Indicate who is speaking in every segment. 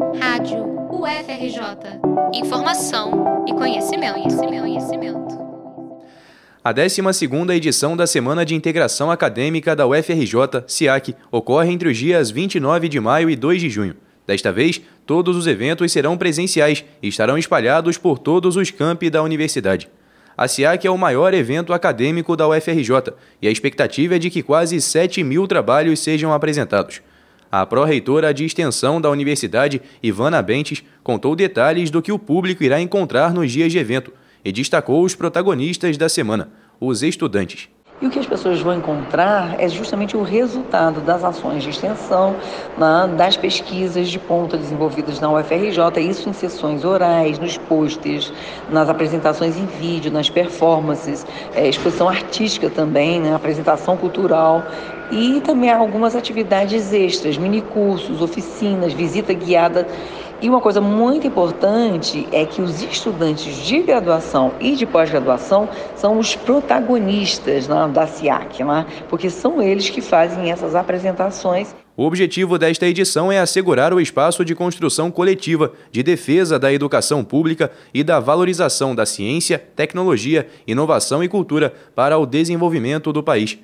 Speaker 1: Rádio UFRJ. Informação e conhecimento, conhecimento, conhecimento.
Speaker 2: A 12ª edição da Semana de Integração Acadêmica da UFRJ, SIAC, ocorre entre os dias 29 de maio e 2 de junho. Desta vez, todos os eventos serão presenciais e estarão espalhados por todos os campi da universidade. A SIAC é o maior evento acadêmico da UFRJ e a expectativa é de que quase 7 mil trabalhos sejam apresentados. A pró-reitora de extensão da universidade, Ivana Bentes, contou detalhes do que o público irá encontrar nos dias de evento e destacou os protagonistas da semana, os estudantes.
Speaker 3: E o que as pessoas vão encontrar é justamente o resultado das ações de extensão, das pesquisas de ponta desenvolvidas na UFRJ, isso em sessões orais, nos posters, nas apresentações em vídeo, nas performances, é, exposição artística também, né, apresentação cultural e também algumas atividades extras, minicursos, oficinas, visita guiada e uma coisa muito importante é que os estudantes de graduação e de pós-graduação são os protagonistas né, da SIAC, né, porque são eles que fazem essas apresentações.
Speaker 2: O objetivo desta edição é assegurar o espaço de construção coletiva, de defesa da educação pública e da valorização da ciência, tecnologia, inovação e cultura para o desenvolvimento do país.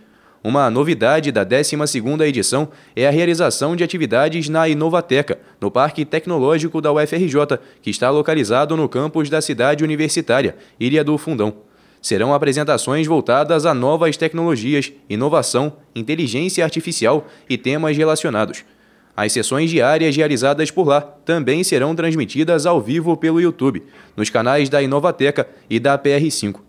Speaker 2: Uma novidade da 12ª edição é a realização de atividades na Inovateca, no Parque Tecnológico da UFRJ, que está localizado no campus da cidade universitária, Ilha do Fundão. Serão apresentações voltadas a novas tecnologias, inovação, inteligência artificial e temas relacionados. As sessões diárias realizadas por lá também serão transmitidas ao vivo pelo YouTube, nos canais da Inovateca e da PR5.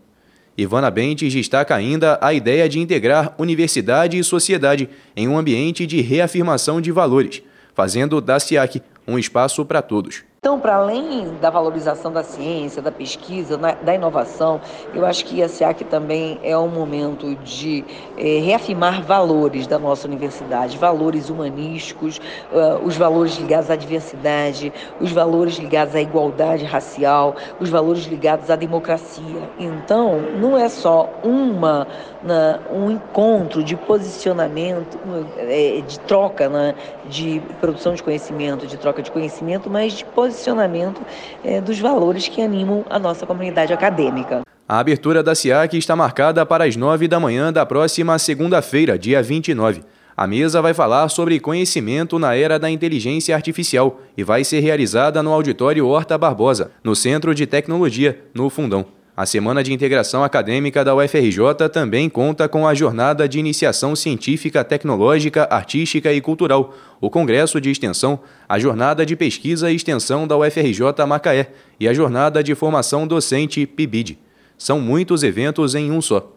Speaker 2: Ivana Bentes destaca ainda a ideia de integrar universidade e sociedade em um ambiente de reafirmação de valores, fazendo da SIAC um espaço para todos.
Speaker 3: Então, para além da valorização da ciência, da pesquisa, da inovação, eu acho que a SEAC também é um momento de é, reafirmar valores da nossa universidade, valores humanísticos, uh, os valores ligados à diversidade, os valores ligados à igualdade racial, os valores ligados à democracia. Então, não é só uma, na, um encontro de posicionamento, é, de troca, né, de produção de conhecimento, de troca de conhecimento, mas de posicionamento posicionamento é, dos valores que animam a nossa comunidade acadêmica.
Speaker 2: A abertura da SIAC está marcada para as nove da manhã da próxima segunda-feira, dia 29. A mesa vai falar sobre conhecimento na era da inteligência artificial e vai ser realizada no Auditório Horta Barbosa, no Centro de Tecnologia, no Fundão. A Semana de Integração Acadêmica da UFRJ também conta com a Jornada de Iniciação Científica, Tecnológica, Artística e Cultural, o Congresso de Extensão, a Jornada de Pesquisa e Extensão da UFRJ Macaé e a Jornada de Formação Docente PIBID. São muitos eventos em um só.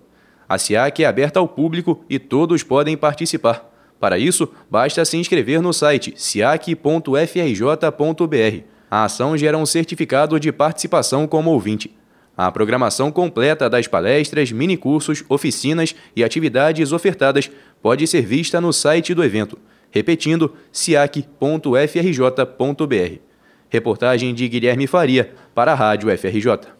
Speaker 2: A SIAC é aberta ao público e todos podem participar. Para isso, basta se inscrever no site siac.frj.br. A ação gera um certificado de participação como ouvinte. A programação completa das palestras, minicursos, oficinas e atividades ofertadas pode ser vista no site do evento, repetindo siac.frj.br. Reportagem de Guilherme Faria para a Rádio FRJ.